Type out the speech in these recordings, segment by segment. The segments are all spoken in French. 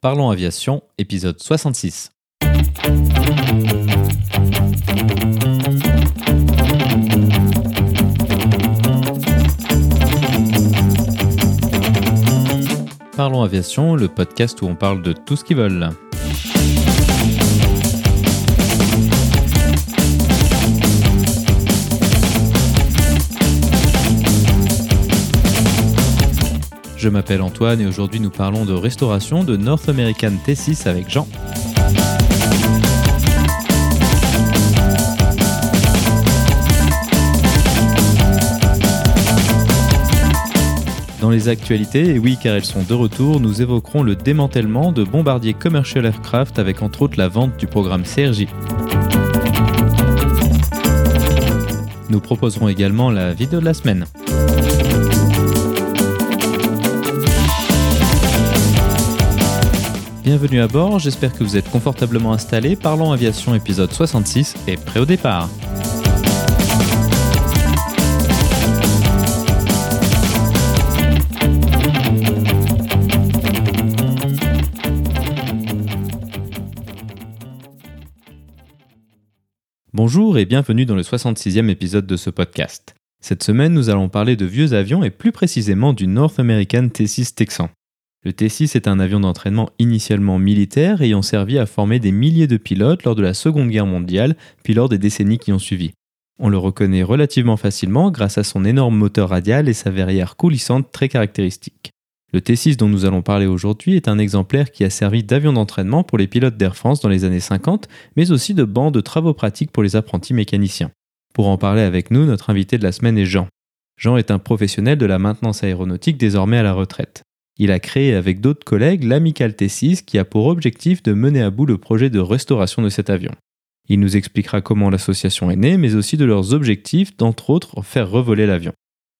Parlons Aviation, épisode 66. Parlons Aviation, le podcast où on parle de tout ce qu'ils veulent. Je m'appelle Antoine et aujourd'hui nous parlons de restauration de North American T6 avec Jean. Dans les actualités, et oui car elles sont de retour, nous évoquerons le démantèlement de Bombardier Commercial Aircraft avec entre autres la vente du programme CRJ. Nous proposerons également la vidéo de la semaine. Bienvenue à bord, j'espère que vous êtes confortablement installés. Parlons Aviation épisode 66 et prêt au départ. Bonjour et bienvenue dans le 66e épisode de ce podcast. Cette semaine, nous allons parler de vieux avions et plus précisément du North American T6 Texan. Le T6 est un avion d'entraînement initialement militaire ayant servi à former des milliers de pilotes lors de la Seconde Guerre mondiale, puis lors des décennies qui ont suivi. On le reconnaît relativement facilement grâce à son énorme moteur radial et sa verrière coulissante très caractéristique. Le T6 dont nous allons parler aujourd'hui est un exemplaire qui a servi d'avion d'entraînement pour les pilotes d'Air France dans les années 50, mais aussi de banc de travaux pratiques pour les apprentis mécaniciens. Pour en parler avec nous, notre invité de la semaine est Jean. Jean est un professionnel de la maintenance aéronautique désormais à la retraite. Il a créé avec d'autres collègues l'Amical T6 qui a pour objectif de mener à bout le projet de restauration de cet avion. Il nous expliquera comment l'association est née, mais aussi de leurs objectifs, d'entre autres faire revoler l'avion.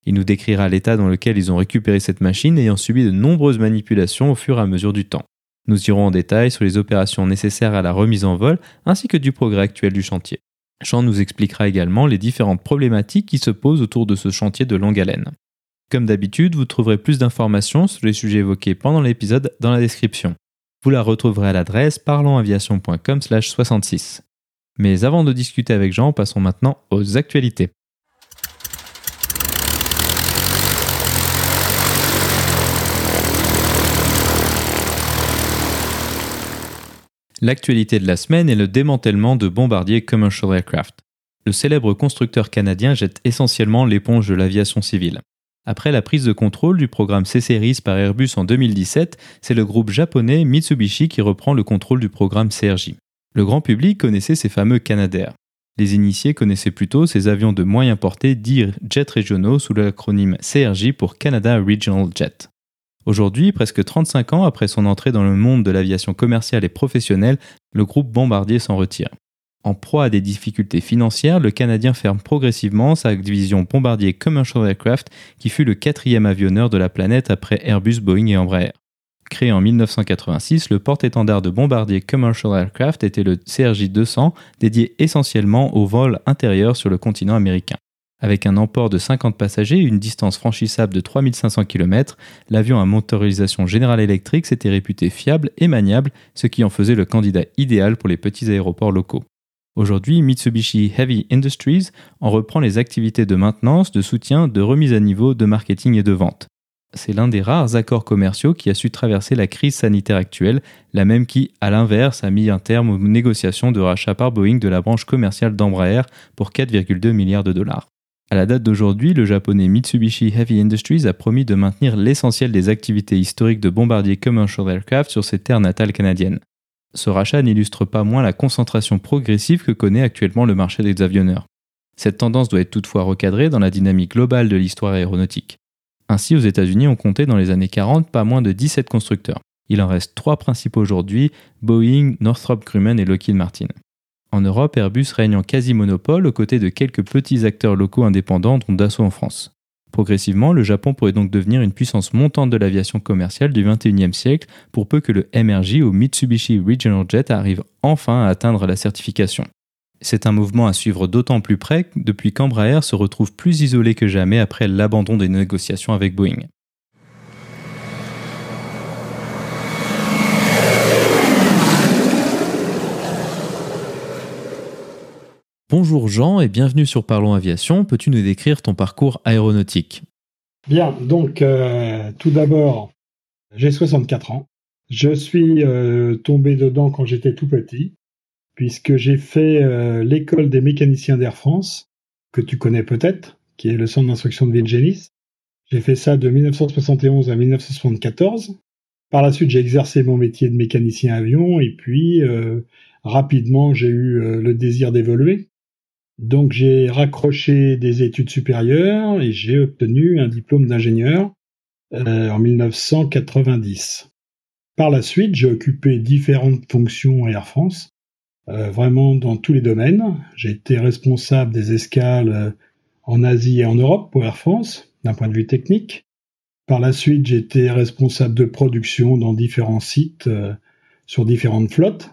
Il nous décrira l'état dans lequel ils ont récupéré cette machine ayant subi de nombreuses manipulations au fur et à mesure du temps. Nous irons en détail sur les opérations nécessaires à la remise en vol ainsi que du progrès actuel du chantier. Jean nous expliquera également les différentes problématiques qui se posent autour de ce chantier de longue haleine. Comme d'habitude, vous trouverez plus d'informations sur les sujets évoqués pendant l'épisode dans la description. Vous la retrouverez à l'adresse parlonsaviation.com/66. Mais avant de discuter avec Jean, passons maintenant aux actualités. L'actualité de la semaine est le démantèlement de Bombardier Commercial Aircraft. Le célèbre constructeur canadien jette essentiellement l'éponge de l'aviation civile. Après la prise de contrôle du programme C-Series par Airbus en 2017, c'est le groupe japonais Mitsubishi qui reprend le contrôle du programme CRJ. Le grand public connaissait ces fameux Canadair. Les initiés connaissaient plutôt ces avions de moyenne portée dits jets régionaux sous l'acronyme CRJ pour Canada Regional Jet. Aujourd'hui, presque 35 ans après son entrée dans le monde de l'aviation commerciale et professionnelle, le groupe Bombardier s'en retire. En proie à des difficultés financières, le Canadien ferme progressivement sa division Bombardier Commercial Aircraft, qui fut le quatrième avionneur de la planète après Airbus, Boeing et Embraer. Créé en 1986, le porte-étendard de Bombardier Commercial Aircraft était le CRJ-200, dédié essentiellement au vol intérieur sur le continent américain. Avec un emport de 50 passagers et une distance franchissable de 3500 km, l'avion à motorisation General Electric s'était réputé fiable et maniable, ce qui en faisait le candidat idéal pour les petits aéroports locaux. Aujourd'hui, Mitsubishi Heavy Industries en reprend les activités de maintenance, de soutien, de remise à niveau, de marketing et de vente. C'est l'un des rares accords commerciaux qui a su traverser la crise sanitaire actuelle, la même qui, à l'inverse, a mis un terme aux négociations de rachat par Boeing de la branche commerciale d'Embraer pour 4,2 milliards de dollars. À la date d'aujourd'hui, le japonais Mitsubishi Heavy Industries a promis de maintenir l'essentiel des activités historiques de Bombardier Commercial Aircraft sur ses terres natales canadiennes. Ce rachat n'illustre pas moins la concentration progressive que connaît actuellement le marché des avionneurs. Cette tendance doit être toutefois recadrée dans la dynamique globale de l'histoire aéronautique. Ainsi, aux États-Unis, on comptait dans les années 40 pas moins de 17 constructeurs. Il en reste trois principaux aujourd'hui Boeing, Northrop Grumman et Lockheed Martin. En Europe, Airbus règne en quasi-monopole aux côtés de quelques petits acteurs locaux indépendants, dont Dassault en France. Progressivement, le Japon pourrait donc devenir une puissance montante de l'aviation commerciale du XXIe siècle pour peu que le MRJ ou Mitsubishi Regional Jet arrive enfin à atteindre la certification. C'est un mouvement à suivre d'autant plus près depuis qu'Embraer se retrouve plus isolé que jamais après l'abandon des négociations avec Boeing. Bonjour Jean et bienvenue sur Parlons Aviation. Peux-tu nous décrire ton parcours aéronautique? Bien, donc euh, tout d'abord, j'ai 64 ans. Je suis euh, tombé dedans quand j'étais tout petit, puisque j'ai fait euh, l'école des mécaniciens d'Air France, que tu connais peut-être, qui est le centre d'instruction de Vilgenis. J'ai fait ça de 1971 à 1974. Par la suite, j'ai exercé mon métier de mécanicien avion et puis rapidement, j'ai eu le désir d'évoluer. Donc j'ai raccroché des études supérieures et j'ai obtenu un diplôme d'ingénieur euh, en 1990. Par la suite, j'ai occupé différentes fonctions à Air France, euh, vraiment dans tous les domaines. J'ai été responsable des escales euh, en Asie et en Europe pour Air France, d'un point de vue technique. Par la suite, j'ai été responsable de production dans différents sites sur différentes flottes.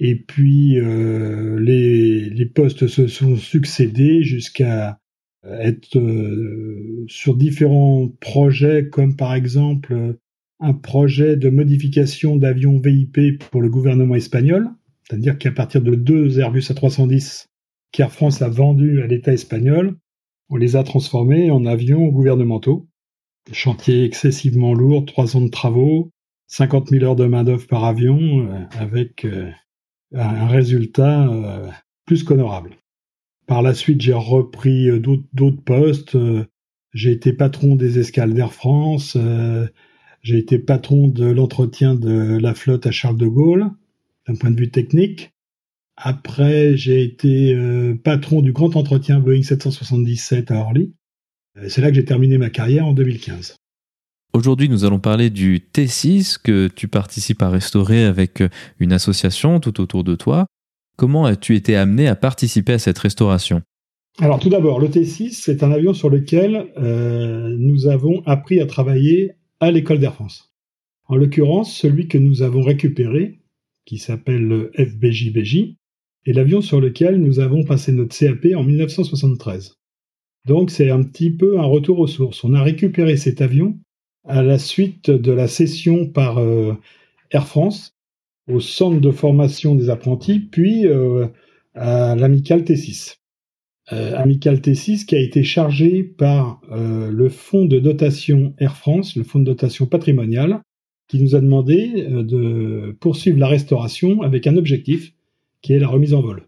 Et puis euh, les, les, postes se sont succédés jusqu'à être euh, sur différents projets, comme par exemple un projet de modification d'avions VIP pour le gouvernement espagnol, c'est-à-dire qu'à partir de deux Airbus A310 qu'Air France a vendus à l'État espagnol, on les a transformés en avions gouvernementaux. Chantier excessivement lourd, trois ans de travaux, 50 000 heures de main-d'œuvre par avion, euh, avec un résultat euh, plus qu'honorable. Par la suite, j'ai repris euh, d'autres postes. Euh, j'ai été patron des escales d'Air France. J'ai été patron de l'entretien de la flotte à Charles de Gaulle, d'un point de vue technique. Après, j'ai été patron du grand entretien Boeing 777 à Orly. C'est là que j'ai terminé ma carrière en 2015. Aujourd'hui, nous allons parler du T6 que tu participes à restaurer avec une association tout autour de toi. Comment as-tu été amené à participer à cette restauration? Alors tout d'abord, le T6, c'est un avion sur lequel euh, nous avons appris à travailler à l'école d'Air France. En l'occurrence, celui que nous avons récupéré, qui s'appelle le FBJBJ, est l'avion sur lequel nous avons passé notre CAP en 1973. Donc c'est un petit peu un retour aux sources. On a récupéré cet avion à la suite de la cession par euh, Air France au centre de formation des apprentis, puis euh, à l'Amical T6. Euh, Amical T6 qui a été chargé par le fonds de dotation Air France, le fonds de dotation patrimoniale, qui nous a demandé de poursuivre la restauration avec un objectif qui est la remise en vol.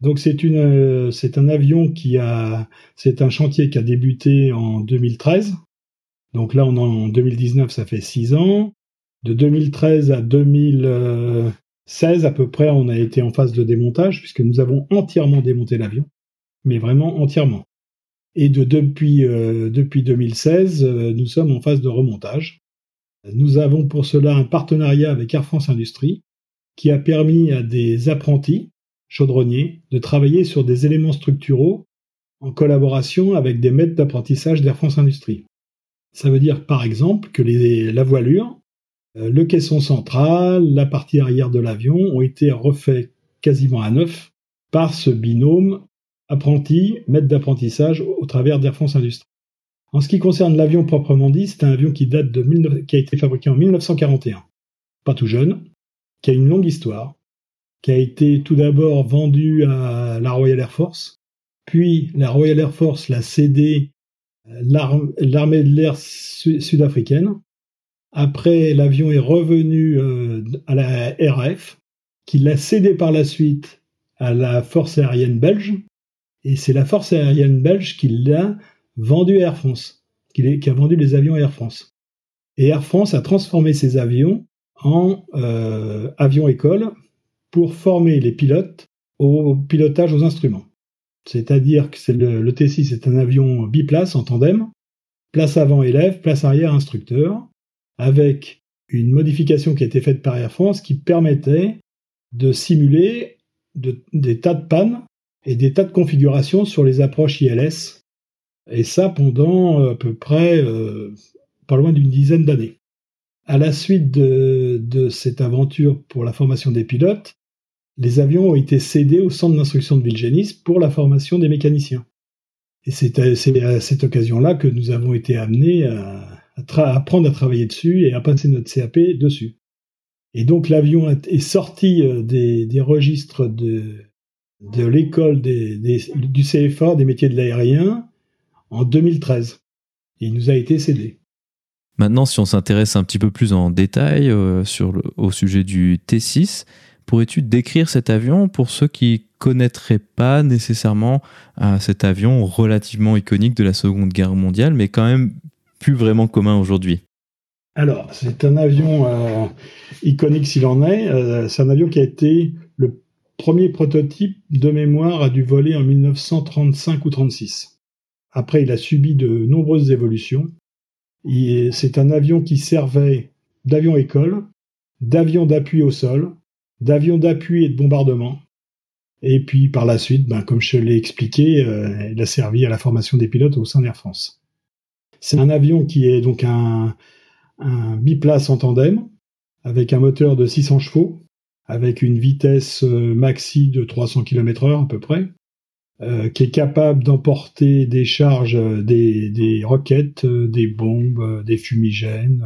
Donc c'est une c'est un avion qui a c'est un chantier qui a débuté en 2013 donc là, en 2019, ça fait six ans. De 2013 à 2016 à peu près, on a été en phase de démontage puisque nous avons entièrement démonté l'avion, mais vraiment entièrement. Et de depuis, euh, depuis 2016, euh, nous sommes en phase de remontage. Nous avons pour cela un partenariat avec Air France Industrie qui a permis à des apprentis chaudronniers de travailler sur des éléments structuraux en collaboration avec des maîtres d'apprentissage d'Air France Industrie. Ça veut dire par exemple que la voilure, euh, le caisson central, la partie arrière de l'avion ont été refaits quasiment à neuf par ce binôme apprenti, maître d'apprentissage au travers d'Air France Industrie. En ce qui concerne l'avion proprement dit, c'est un avion qui date de qui a été fabriqué en 1941. Pas tout jeune, qui a une longue histoire, qui a été tout d'abord vendu à la Royal Air Force, puis la Royal Air Force l'a cédé l'armée de l'air sud-africaine. Après, l'avion est revenu euh, à la RAF, qui l'a cédé par la suite à la force aérienne belge. Et c'est la force aérienne belge qui l'a vendu à Air France, qui, a vendu les avions à Air France. Et Air France a transformé ces avions en euh, avions école pour former les pilotes au pilotage aux instruments. C'est-à-dire que le, T6 est un avion biplace en tandem, place avant élève, place arrière instructeur, avec une modification qui a été faite par Air France qui permettait de simuler des tas de pannes et des tas de configurations sur les approches ILS. Et ça pendant euh, à peu près euh, pas loin d'une dizaine d'années. À la suite de, cette aventure pour la formation des pilotes, les avions ont été cédés au centre d'instruction de Vilgenis pour la formation des mécaniciens. Et c'est à, cette occasion-là que nous avons été amenés à, apprendre à travailler dessus et à passer notre CAP dessus. Et donc l'avion est sorti euh, des, registres de, l'école du CFA des métiers de l'aérien en 2013. il nous a été cédé. Maintenant, si on s'intéresse un petit peu plus en détail euh, au sujet du T6, pourrais-tu décrire cet avion pour ceux qui connaîtraient pas nécessairement euh, cet avion relativement iconique de la Seconde Guerre mondiale, mais quand même plus vraiment commun aujourd'hui? Alors, c'est un avion euh, iconique s'il en est. c'est un avion qui a été le premier prototype de mémoire à dû voler en 1935 ou 36. Après, il a subi de nombreuses évolutions. C'est un avion qui servait d'avion école, d'avion d'appui au sol, d'avion d'appui et de bombardement. Et puis par la suite, ben, comme je l'ai expliqué, euh, il a servi à la formation des pilotes au sein d'Air France. C'est un avion qui est donc un, biplace en tandem, avec un moteur de 600 chevaux, avec une vitesse euh, maxi de 300 km/h à peu près, euh, qui est capable d'emporter des charges, des, roquettes, des bombes, des fumigènes,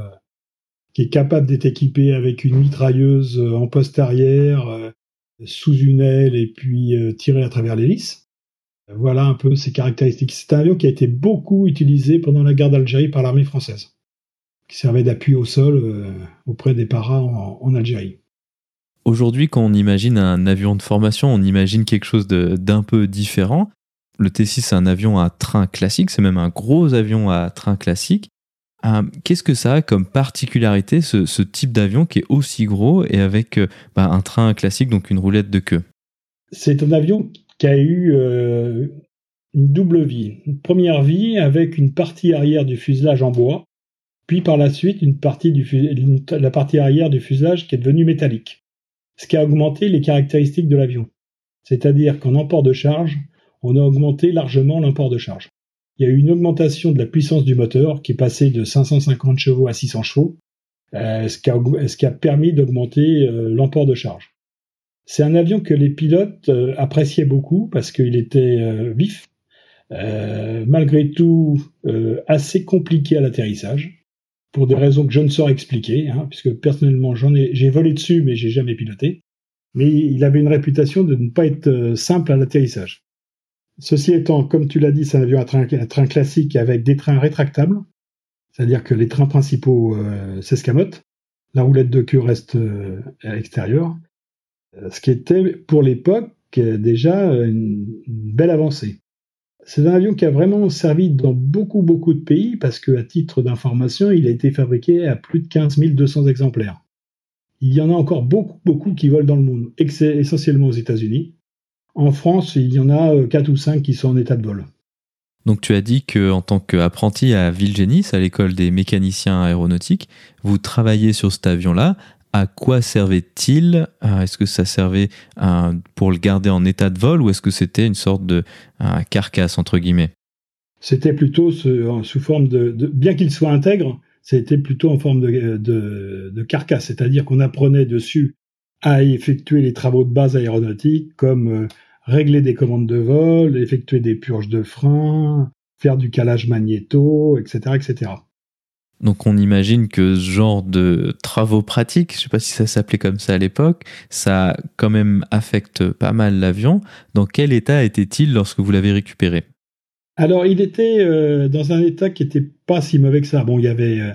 qui est capable d'être équipé avec une mitrailleuse en poste arrière, sous une aile et puis tirée à travers l'hélice. Voilà un peu ses caractéristiques. C'est un avion qui a été beaucoup utilisé pendant la guerre d'Algérie par l'armée française, qui servait d'appui au sol auprès des paras en Algérie. Aujourd'hui, quand on imagine un avion de formation, on imagine quelque chose d'un peu différent. Le T6, c'est un avion à train classique, c'est même un gros avion à train classique. Euh, qu'est-ce que ça a comme particularité, ce, type d'avion qui est aussi gros et avec euh, bah, un train classique, donc une roulette de queue? C'est un avion qui a eu euh, une double vie. Une première vie avec une partie arrière du fuselage en bois, puis par la suite une partie la partie arrière du fuselage qui est devenue métallique ce qui a augmenté les caractéristiques de l'avion. C'est-à-dire qu'en emport de charge, on a augmenté largement l'emport de charge. Il y a eu une augmentation de la puissance du moteur qui est passée de 550 chevaux à 600 chevaux, euh, ce, qui a, permis d'augmenter euh, l'emport de charge. C'est un avion que les pilotes euh, appréciaient beaucoup parce qu'il était vif, malgré tout assez compliqué à l'atterrissage pour des raisons que je ne saurais expliquer, hein, puisque personnellement j'en ai, j'ai volé dessus, mais j'ai jamais piloté. Mais il avait une réputation de ne pas être simple à l'atterrissage. Ceci étant, comme tu l'as dit, c'est un avion à train, classique avec des trains rétractables, c'est-à-dire que les trains principaux euh, s'escamotent, la roulette de queue reste euh, à l'extérieur, ce qui était pour l'époque déjà une belle avancée. C'est un avion qui a vraiment servi dans beaucoup, beaucoup de pays parce qu'à titre d'information, il a été fabriqué à plus de 15 200 exemplaires. Il y en a encore beaucoup, beaucoup qui volent dans le monde, essentiellement aux États-Unis. En France, il y en a 4 euh, ou 5 qui sont en état de vol. Donc tu as dit qu'en tant qu'apprenti à Villegénis, à l'école des mécaniciens aéronautiques, vous travaillez sur cet avion-là. À quoi servait-il? Euh, Est-ce que ça servait euh, pour le garder en état de vol ou est-ce que c'était une sorte de carcasse entre guillemets? C'était plutôt sous forme de, bien qu'il soit intègre, c'était plutôt en forme de, carcasse, c'est-à-dire qu'on apprenait dessus à effectuer les travaux de base aéronautique comme euh, régler des commandes de vol, effectuer des purges de frein, faire du calage magnéto, etc., etc. Donc on imagine que ce genre de travaux pratiques, je ne sais pas si ça s'appelait comme ça à l'époque, ça quand même affecte pas mal l'avion. Dans quel état était-il lorsque vous l'avez récupéré? Alors il était euh, dans un état qui n'était pas si mauvais que ça. Bon, il y avait, euh,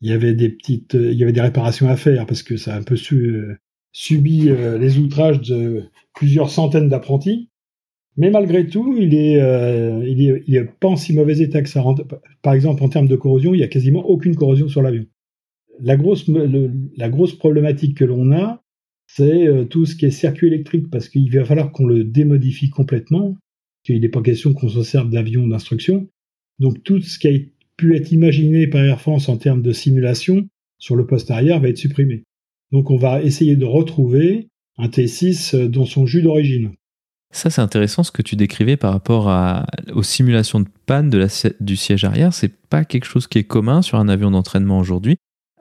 il y avait des petites, il y avait des réparations à faire parce que ça a un peu euh, subi les outrages de plusieurs centaines d'apprentis. Mais malgré tout, il est, euh, il il pas en si mauvais état que ça. Par exemple, en termes de corrosion, il y a quasiment aucune corrosion sur l'avion. La grosse, la grosse problématique que l'on a, c'est euh, tout ce qui est circuit électrique, parce qu'il va falloir qu'on le démodifie complètement, qu'il n'est pas question qu'on se serve d'avion d'instruction. Donc tout ce qui a pu être imaginé par Air France en termes de simulation sur le poste arrière va être supprimé. Donc on va essayer de retrouver un T6 euh, dans son jus d'origine. Ça, c'est intéressant ce que tu décrivais par rapport à, aux simulations de panne de la, du siège arrière. C'est pas quelque chose qui est commun sur un avion d'entraînement aujourd'hui.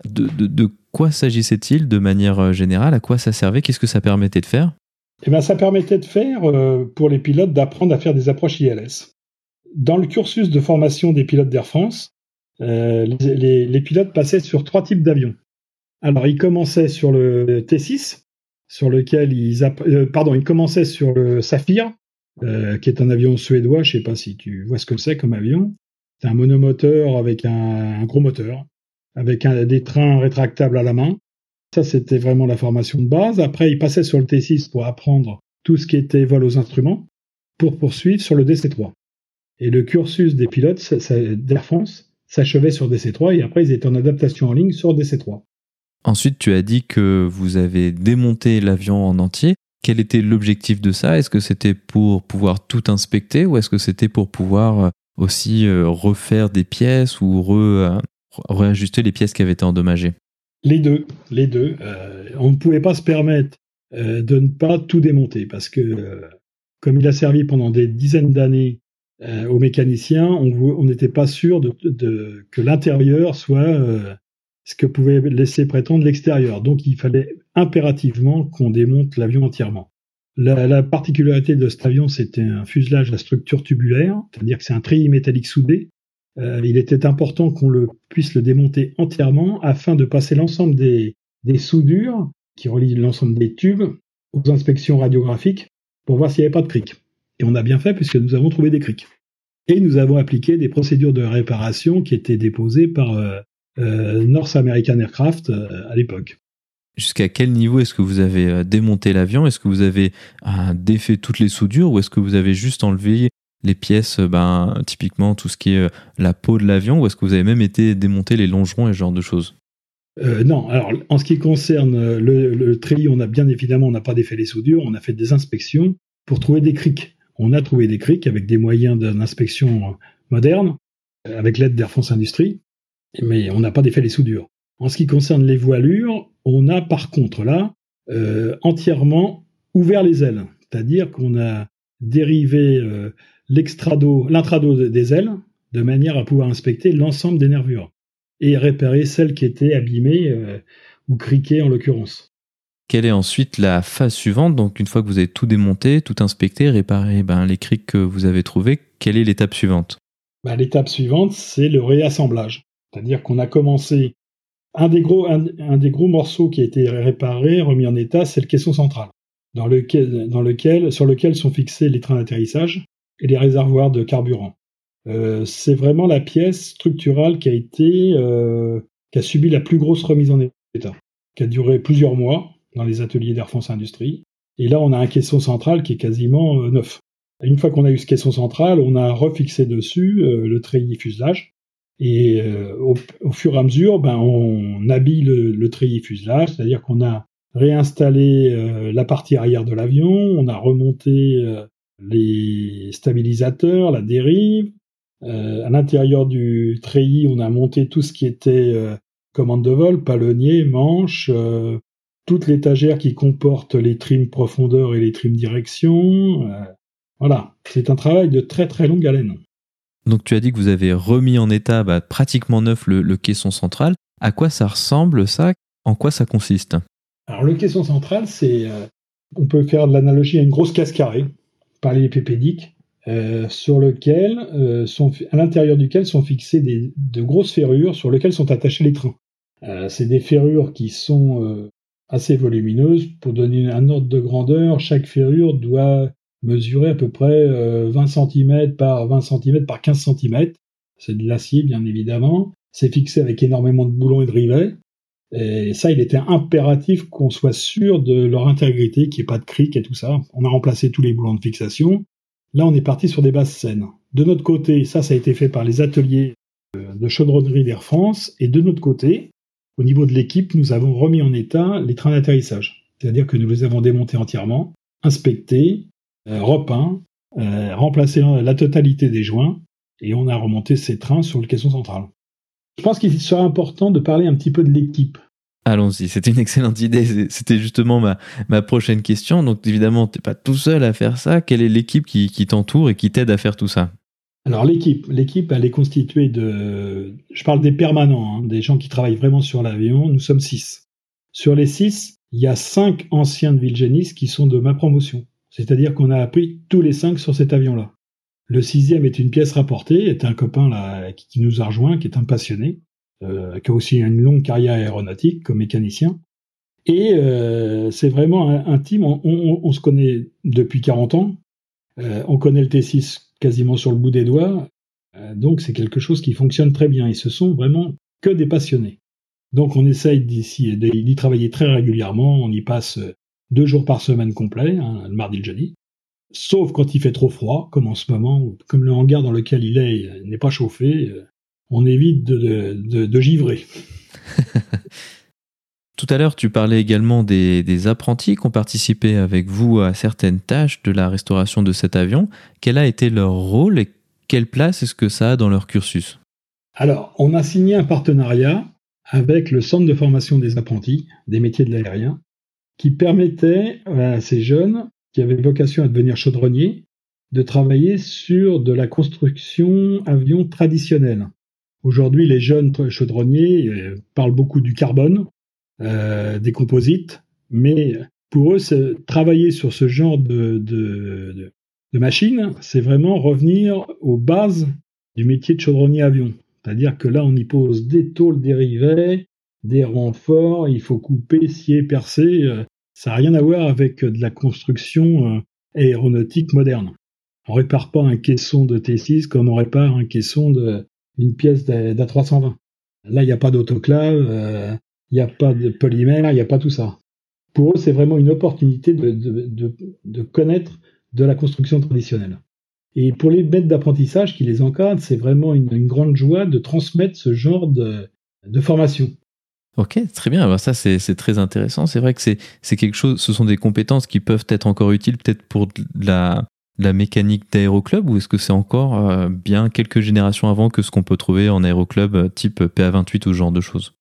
De, de, quoi s'agissait-il de manière euh, générale? À quoi ça servait? Qu'est-ce que ça permettait de faire? Eh ben, Ça permettait de faire, euh, pour les pilotes, d'apprendre à faire des approches ILS. Dans le cursus de formation des pilotes d'Air France, euh, les, les, pilotes passaient sur trois types d'avions. Alors, ils commençaient sur le T6, sur lequel ils, euh, pardon, ils commençaient sur le Saphir, euh, qui est un avion suédois. Je sais pas si tu vois ce que c'est comme avion. C'est un monomoteur avec un, gros moteur, avec des trains rétractables à la main. Ça, c'était vraiment la formation de base. Après, ils passaient sur le T6 pour apprendre tout ce qui était vol aux instruments, pour poursuivre sur le DC-3. Et le cursus des pilotes d'Air France s'achevait sur DC-3 et après, ils étaient en adaptation en ligne sur DC-3. Ensuite, tu as dit que vous avez démonté l'avion en entier. Quel était l'objectif de ça? Est-ce que c'était pour pouvoir tout inspecter ou est-ce que c'était pour pouvoir euh, aussi euh, refaire des pièces ou euh, réajuster les pièces qui avaient été endommagées? Les deux, les deux. on ne pouvait pas se permettre de ne pas tout démonter parce que comme il a servi pendant des dizaines d'années aux mécaniciens, on n'était pas sûr que l'intérieur soit ce que pouvait laisser prétendre l'extérieur. Donc il fallait impérativement qu'on démonte l'avion entièrement. La, particularité de cet avion, c'était un fuselage à structure tubulaire, c'est-à-dire que c'est un treillis métallique soudé. Euh, il était important qu'on le puisse le démonter entièrement afin de passer l'ensemble des, soudures qui relient l'ensemble des tubes aux inspections radiographiques pour voir s'il n'y avait pas de cric. Et on a bien fait puisque nous avons trouvé des crics. Et nous avons appliqué des procédures de réparation qui étaient déposées par euh, North American Aircraft euh, à l'époque. Jusqu'à quel niveau est-ce que vous avez euh, démonté l'avion? Est-ce que vous avez défait toutes les soudures ou est-ce que vous avez juste enlevé les pièces, ben, typiquement tout ce qui est la peau de l'avion, ou est-ce que vous avez même été démonter les longerons et ce genre de choses? Non, alors en ce qui concerne le, le treillis, on a bien évidemment, on n'a pas défait les soudures, on a fait des inspections pour trouver des crics. On a trouvé des crics avec des moyens d'inspection modernes, avec l'aide d'Air France Industrie mais on n'a pas défait les soudures. En ce qui concerne les voilures, on a par contre là euh, entièrement ouvert les ailes, c'est-à-dire qu'on a dérivé euh, l'extrado, l'intrado des ailes de manière à pouvoir inspecter l'ensemble des nervures et réparer celles qui étaient abîmées euh, ou criquées en l'occurrence. Quelle est ensuite la phase suivante? Donc une fois que vous avez tout démonté, tout inspecté, réparé ben, les criques que vous avez trouvés, quelle est l'étape suivante? Ben, L'étape suivante, c'est le réassemblage. C'est-à-dire qu'on a commencé un des gros morceaux qui a été réparé, remis en état, c'est le caisson central, dans lequel, dans lequel, sur lequel sont fixés les trains d'atterrissage et les réservoirs de carburant. Euh, c'est vraiment la pièce structurale qui a été euh, qui a subi la plus grosse remise en état, qui a duré plusieurs mois dans les ateliers d'Air France Industrie. Et là, on a un caisson central qui est quasiment euh, neuf. une fois qu'on a eu ce caisson central, on a refixé dessus le treillis fuselage et euh, au, fur et à mesure, ben, on habille le, le treillis fuselage, c'est-à-dire qu'on a réinstallé euh, la partie arrière de l'avion, on a remonté euh, les stabilisateurs, la dérive. à l'intérieur du treillis, on a monté tout ce qui était commande de vol, palonnier, manche, toute l'étagère qui comporte les trims profondeur et les trims direction. voilà, c'est un travail de très très longue haleine. Donc tu as dit que vous avez remis en état bah, pratiquement neuf le, caisson central. À quoi ça ressemble ça? En quoi ça consiste? Alors le caisson central, c'est, euh, on peut faire de l'analogie à une grosse casse carrée, par pépédiques, euh, sur lequel euh, à l'intérieur duquel sont fixées de grosses ferrures sur lesquelles sont attachés les trains. c'est des ferrures qui sont assez volumineuses. Pour donner un ordre de grandeur, chaque ferrure doit mesurer à peu près 20 euh, cm par 20 cm par 15 cm. C'est de l'acier, bien évidemment. C'est fixé avec énormément de boulons et de rivets. Et ça, il était impératif qu'on soit sûr de leur intégrité, qu'il n'y ait pas de cric et tout ça. On a remplacé tous les boulons de fixation. Là, on est parti sur des basses scènes. De notre côté, ça, ça a été fait par les ateliers euh, de chaudronnerie d'Air France. Et de notre côté, au niveau de l'équipe, nous avons remis en état les trains d'atterrissage. C'est-à-dire que nous les avons démontés entièrement, inspectés, repeint, euh, remplacé la totalité des joints, et on a remonté ces trains sur le caisson central. Je pense qu'il sera important de parler un petit peu de l'équipe. Allons-y, c'était une excellente idée. C'était justement ma, ma prochaine question. Donc évidemment, tu n'es pas tout seul à faire ça. Quelle est l'équipe qui, qui t'entoure et qui t'aide à faire tout ça? Alors l'équipe, l'équipe, elle est constituée de... Je parle des permanents, hein, des gens qui travaillent vraiment sur l'avion. Nous sommes six. Sur les six, il y a cinq anciens de Vilgenis qui sont de ma promotion. C'est-à-dire qu'on a appris tous les cinq sur cet avion-là. Le sixième est une pièce rapportée, est un copain là qui nous a rejoint, qui est un passionné, euh, qui a aussi une longue carrière aéronautique comme mécanicien. Et c'est vraiment intime. On, on, se connaît depuis 40 ans. on connaît le T6 quasiment sur le bout des doigts. donc c'est quelque chose qui fonctionne très bien. Et ce sont vraiment que des passionnés. Donc on essaye d'y travailler très régulièrement. On y passe deux jours par semaine complet, hein, le mardi et le jeudi. Sauf quand il fait trop froid, comme en ce moment, comme le hangar dans lequel il est n'est pas chauffé, euh, on évite de, givrer. Tout à l'heure, tu parlais également des, apprentis qui ont participé avec vous à certaines tâches de la restauration de cet avion. Quel a été leur rôle et quelle place est-ce que ça a dans leur cursus? Alors, on a signé un partenariat avec le Centre de formation des apprentis des métiers de l'aérien qui permettait à ces jeunes qui avaient vocation à devenir chaudronniers de travailler sur de la construction avion traditionnelle. Aujourd'hui, les jeunes chaudronniers euh, parlent beaucoup du carbone, euh, des composites, mais pour eux, travailler sur ce genre de, de, machine, c'est vraiment revenir aux bases du métier de chaudronnier avion. C'est-à-dire que là, on y pose des tôles dérivées, des renforts, il faut couper, scier, percer. Euh, ça n'a rien à voir avec de la construction euh, aéronautique moderne. On répare pas un caisson de T6 comme on répare un caisson de une pièce d'A320. Là, il n'y a pas d'autoclave, euh, il n'y a pas de polymère, il n'y a pas tout ça. Pour eux, c'est vraiment une opportunité de, connaître de la construction traditionnelle. Et pour les maîtres d'apprentissage qui les encadrent, c'est vraiment une, grande joie de transmettre ce genre de, formation. Ok, très bien. Alors ça, c'est très intéressant. C'est vrai que c'est quelque chose. Ce sont des compétences qui peuvent être encore utiles, peut-être pour la, mécanique d'aéroclub, ou est-ce que c'est encore euh, bien quelques générations avant que ce qu'on peut trouver en aéroclub euh, type PA28 ou ce genre de choses?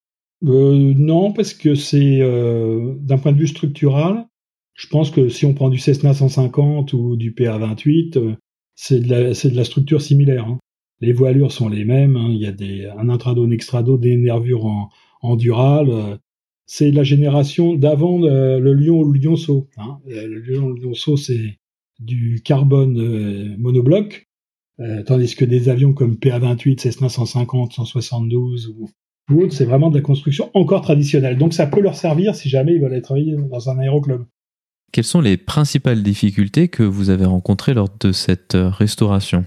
Euh, Non, parce que c'est d'un point de vue structural. Je pense que si on prend du Cessna 150 ou du PA28, c'est de, de, la structure similaire. Hein. Les voilures sont les mêmes. Hein. Il y a des, un intrado, un extrado, des nervures en, en dural. Euh, c'est la génération d'avant le Lion ou le Lionceau. Hein. Euh, le Lion ou le Lionceau, c'est du carbone euh, monobloc, tandis que des avions comme PA-28, Cessna 150, 172 ou, ou autres, c'est vraiment de la construction encore traditionnelle. Donc ça peut leur servir si jamais ils veulent aller travailler dans un aéroclub. Quelles sont les principales difficultés que vous avez rencontrées lors de cette restauration?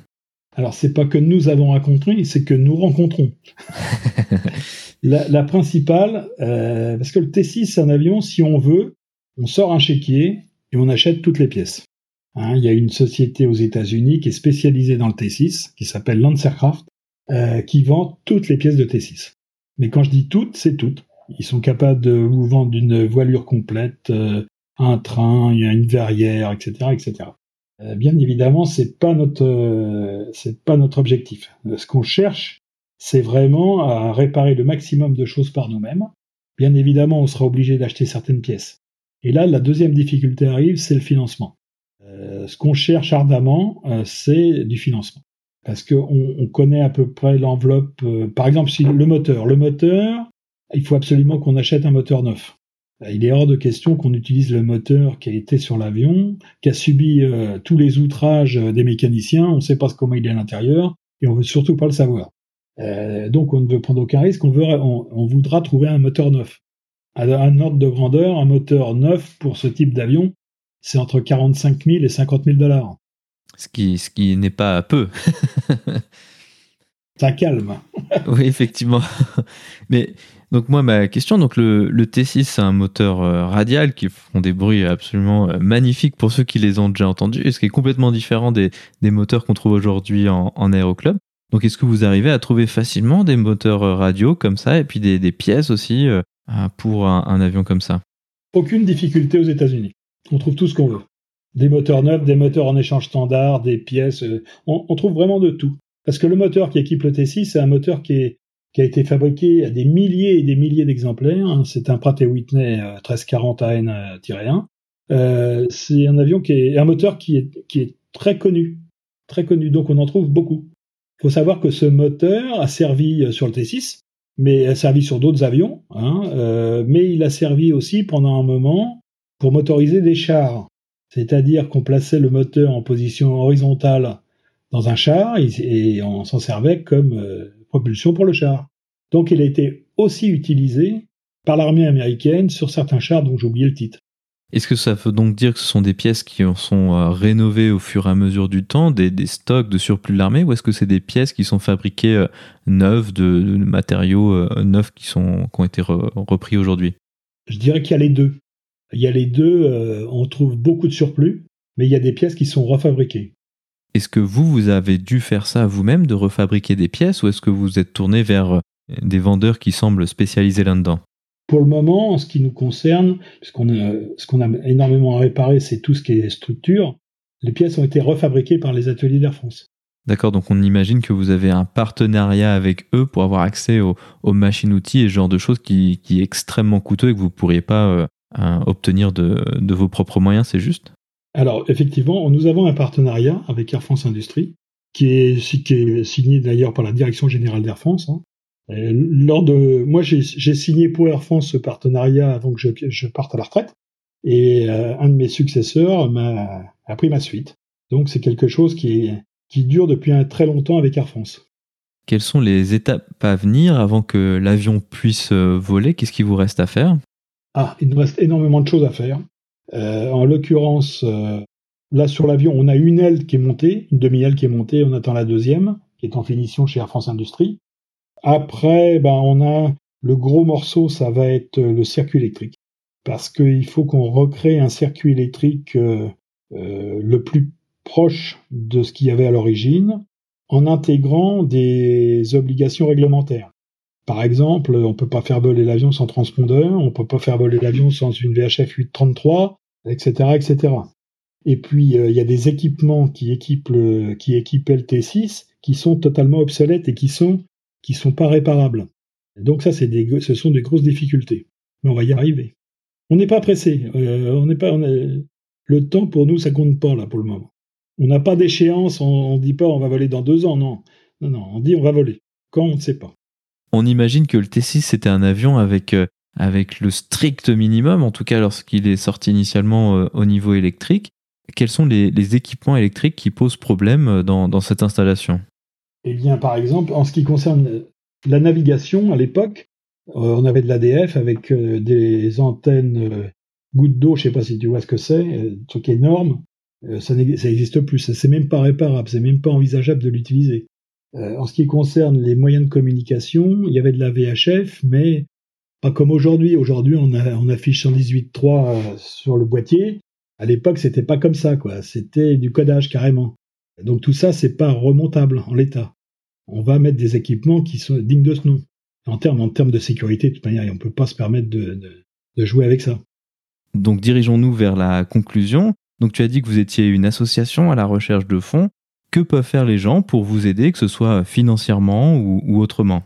Alors, c'est pas que nous avons rencontré, c'est que nous rencontrons. La, principale, euh, parce que le T6, c'est un avion, si on veut, on sort un chéquier et on achète toutes les pièces. Hein, il y a une société aux États-Unis qui est spécialisée dans le T6, qui s'appelle Lancercraft, euh, qui vend toutes les pièces de T6. Mais quand je dis toutes, c'est toutes. Ils sont capables de vous vendre une voilure complète, euh, un train, une verrière, etc., etc. bien évidemment, c'est pas pas notre objectif. Ce qu'on cherche, c'est vraiment à réparer le maximum de choses par nous-mêmes. Bien évidemment, on sera obligé d'acheter certaines pièces. Et là, la deuxième difficulté arrive, c'est le financement. Euh, ce qu'on cherche ardemment, euh, c'est du financement. Parce qu'on on connaît à peu près l'enveloppe. Euh, par exemple, si le moteur, le moteur, il faut absolument qu'on achète un moteur neuf. Il est hors de question qu'on utilise le moteur qui a été sur l'avion, qui a subi tous les outrages des mécaniciens. On ne sait pas comment il est à l'intérieur et on veut surtout pas le savoir. Euh, donc on ne veut prendre aucun risque, on, veut, on, voudra trouver un moteur neuf. Un ordre de grandeur, un moteur neuf pour ce type d'avion, c'est entre 45 000 et 50 000 dollars. Ce qui, ce qui n'est pas peu. Ça calme. oui, effectivement. Mais donc moi, ma question, donc le, le T6, c'est un moteur euh, radial qui font des bruits absolument euh, magnifiques pour ceux qui les ont déjà entendus, et ce qui est complètement différent des, des moteurs qu'on trouve aujourd'hui en, en aéroclub. Donc est-ce que vous arrivez à trouver facilement des moteurs euh, radio comme ça et puis des, pièces aussi euh, pour un, avion comme ça? Aucune difficulté aux États-Unis. On trouve tout ce qu'on veut. Des moteurs neufs, des moteurs en échange standard, des pièces. Euh, on, trouve vraiment de tout. Parce que le moteur qui équipe le T6, c'est un moteur qui, a été fabriqué à des milliers et des milliers d'exemplaires. Hein. C'est un Pratt Whitney 1340 AN-1. c'est un avion qui est un moteur qui est, qui est très connu, très connu. Donc on en trouve beaucoup. Faut savoir que ce moteur a servi euh, sur le T6, mais a servi sur d'autres avions, hein, euh, mais il a servi aussi pendant un moment pour motoriser des chars. C'est-à-dire qu'on plaçait le moteur en position horizontale dans un char et, on s'en servait comme euh, propulsion pour le char. Donc il a été aussi utilisé par l'armée américaine sur certains chars dont j'ai oublié le titre. Est-ce que ça veut donc dire que ce sont des pièces qui sont euh, rénovées au fur et à mesure du temps, des, stocks de surplus de l'armée, ou est-ce que c'est des pièces qui sont fabriquées euh, neuves, de, matériaux euh, neufs qui, sont, qui ont été repris aujourd'hui? Je dirais qu'il y a les deux. Il y a les deux, on trouve beaucoup de surplus, mais il y a des pièces qui sont refabriquées. Est-ce que vous, vous avez dû faire ça vous-même, de refabriquer des pièces, ou est-ce que vous êtes tourné vers des vendeurs qui semblent spécialisés là-dedans? Pour le moment, en ce qui nous concerne, puisqu'on a, ce qu'on a énormément à réparer, c'est tout ce qui est structure, les pièces ont été refabriquées par les ateliers d'Air France. D'accord, donc on imagine que vous avez un partenariat avec eux pour avoir accès aux, machines-outils et ce genre de choses qui, est extrêmement coûteux et que vous ne pourriez pas euh, obtenir de, vos propres moyens, c'est juste? Alors, effectivement, nous avons un partenariat avec Air France Industrie, qui est, qui est signé d'ailleurs par la Direction Générale d'Air France, hein, lors de, moi, j'ai signé pour Air France ce partenariat avant que je, je parte à la retraite, et euh, un de mes successeurs m'a a pris ma suite. Donc, c'est quelque chose qui, qui dure depuis un très longtemps avec Air France. Quelles sont les étapes à venir avant que l'avion puisse euh, voler? Qu'est-ce qu'il vous reste à faire? Ah, il nous reste énormément de choses à faire. Euh, en l'occurrence, là sur l'avion, on a une aile qui est montée, une demi-aile qui est montée, on attend la deuxième, qui est en finition chez Air France Industrie. Après, ben, on a le gros morceau, ça va être le circuit électrique. Parce qu'il faut qu'on recrée un circuit électrique euh, euh, le plus proche de ce qu'il y avait à l'origine, en intégrant des obligations réglementaires. Par exemple, on ne peut pas faire voler l'avion sans transpondeur, on ne peut pas faire voler l'avion sans une VHF 833, etc., etc. Et puis, euh, il y a des équipements qui équipent, le, qui équipaient le T6 qui sont totalement obsolètes et qui sont qui sont pas réparables. Donc ça, c'est des, ce sont des grosses difficultés. Mais on va y arriver. On n'est pas pressé. Euh, on pas, le temps pour nous, ça compte pas là pour le moment. On n'a pas d'échéance. On, ne dit pas on va voler dans deux ans. Non, non, non. On dit on va voler. Quand on ne sait pas. On imagine que le T6 c'était un avion avec euh, avec le strict minimum, en tout cas lorsqu'il est sorti initialement euh, au niveau électrique. Quels sont les, les, équipements électriques qui posent problème dans, dans cette installation? Eh bien, par exemple, en ce qui concerne la navigation, à l'époque, euh, on avait de l'ADF avec euh, des antennes euh, gouttes d'eau, je sais pas si tu vois ce que c'est, un truc énorme. ça n'existe plus, c'est même pas réparable, c'est même pas envisageable de l'utiliser. en ce qui concerne les moyens de communication, il y avait de la VHF, mais pas comme aujourd'hui. Aujourd'hui, on, on affiche 118.3 sur le boîtier. À l'époque, c'était pas comme ça, quoi. C'était du codage carrément. Donc tout ça, c'est pas remontable en l'état on va mettre des équipements qui sont dignes de ce nom. En termes, en termes de sécurité, de toute manière, on ne peut pas se permettre de, jouer avec ça. Donc dirigeons-nous vers la conclusion. Donc tu as dit que vous étiez une association à la recherche de fonds. Que peuvent faire les gens pour vous aider, que ce soit financièrement ou, autrement?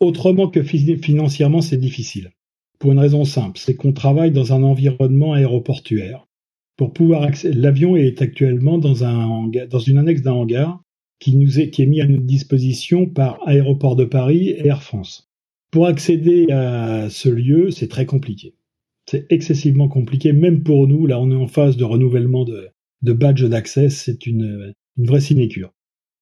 Autrement que financièrement, c'est difficile. Pour une raison simple, c'est qu'on travaille dans un environnement aéroportuaire. Pour pouvoir l'avion est actuellement dans, un dans une annexe d'un hangar qui nous est, mis à notre disposition par Aéroport de Paris et Air France. Pour accéder à ce lieu, c'est très compliqué. C'est excessivement compliqué, même pour nous. Là, on est en phase de renouvellement de, de badge d'accès. C'est une, vraie sinécure.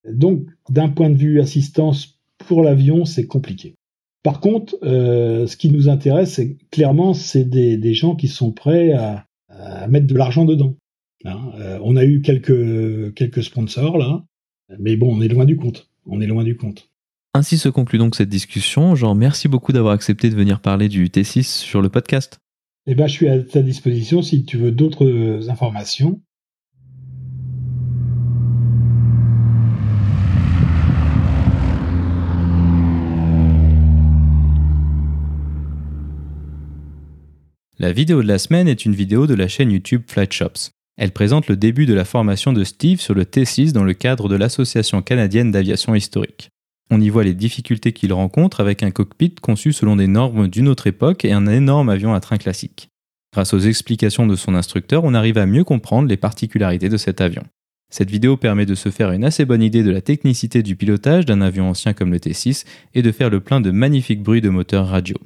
Donc, d'un point de vue assistance pour l'avion, c'est compliqué. Par contre, euh, ce qui nous intéresse, clairement, c'est des, des, gens qui sont prêts à, à mettre de l'argent dedans. Hein. Euh, on a eu quelques, quelques sponsors là, mais bon, on est loin du compte. On est loin du compte. Ainsi se conclut donc cette discussion. Jean, merci beaucoup d'avoir accepté de venir parler du T6 sur le podcast. Eh bien, je suis à ta disposition si tu veux d'autres informations. La vidéo de la semaine est une vidéo de la chaîne YouTube Flight Shops. Elle présente le début de la formation de Steve sur le T6 dans le cadre de l'Association canadienne d'aviation historique. On y voit les difficultés qu'il rencontre avec un cockpit conçu selon des normes d'une autre époque et un énorme avion à train classique. Grâce aux explications de son instructeur, on arrive à mieux comprendre les particularités de cet avion. Cette vidéo permet de se faire une assez bonne idée de la technicité du pilotage d'un avion ancien comme le T6 et de faire le plein de magnifiques bruits de moteur radio.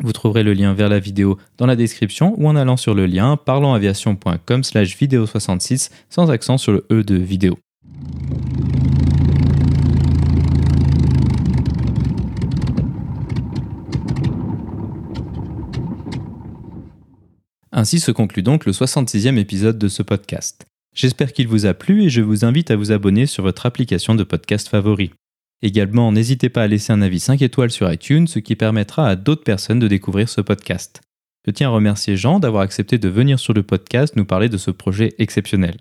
Vous trouverez le lien vers la vidéo dans la description ou en allant sur le lien parlantaviation.com slash vidéo 66 sans accent sur le E de vidéo. Ainsi se conclut donc le 66e épisode de ce podcast. J'espère qu'il vous a plu et je vous invite à vous abonner sur votre application de podcast favori. Également, n'hésitez pas à laisser un avis 5 étoiles sur iTunes, ce qui permettra à d'autres personnes de découvrir ce podcast. Je tiens à remercier Jean d'avoir accepté de venir sur le podcast nous parler de ce projet exceptionnel.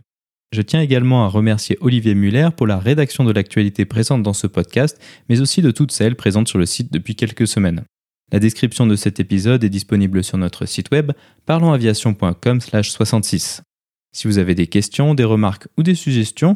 Je tiens également à remercier Olivier Muller pour la rédaction de l'actualité présente dans ce podcast, mais aussi de toutes celles présentes sur le site depuis quelques semaines. La description de cet épisode est disponible sur notre site web parlonsaviation.com/66. Si vous avez des questions, des remarques ou des suggestions,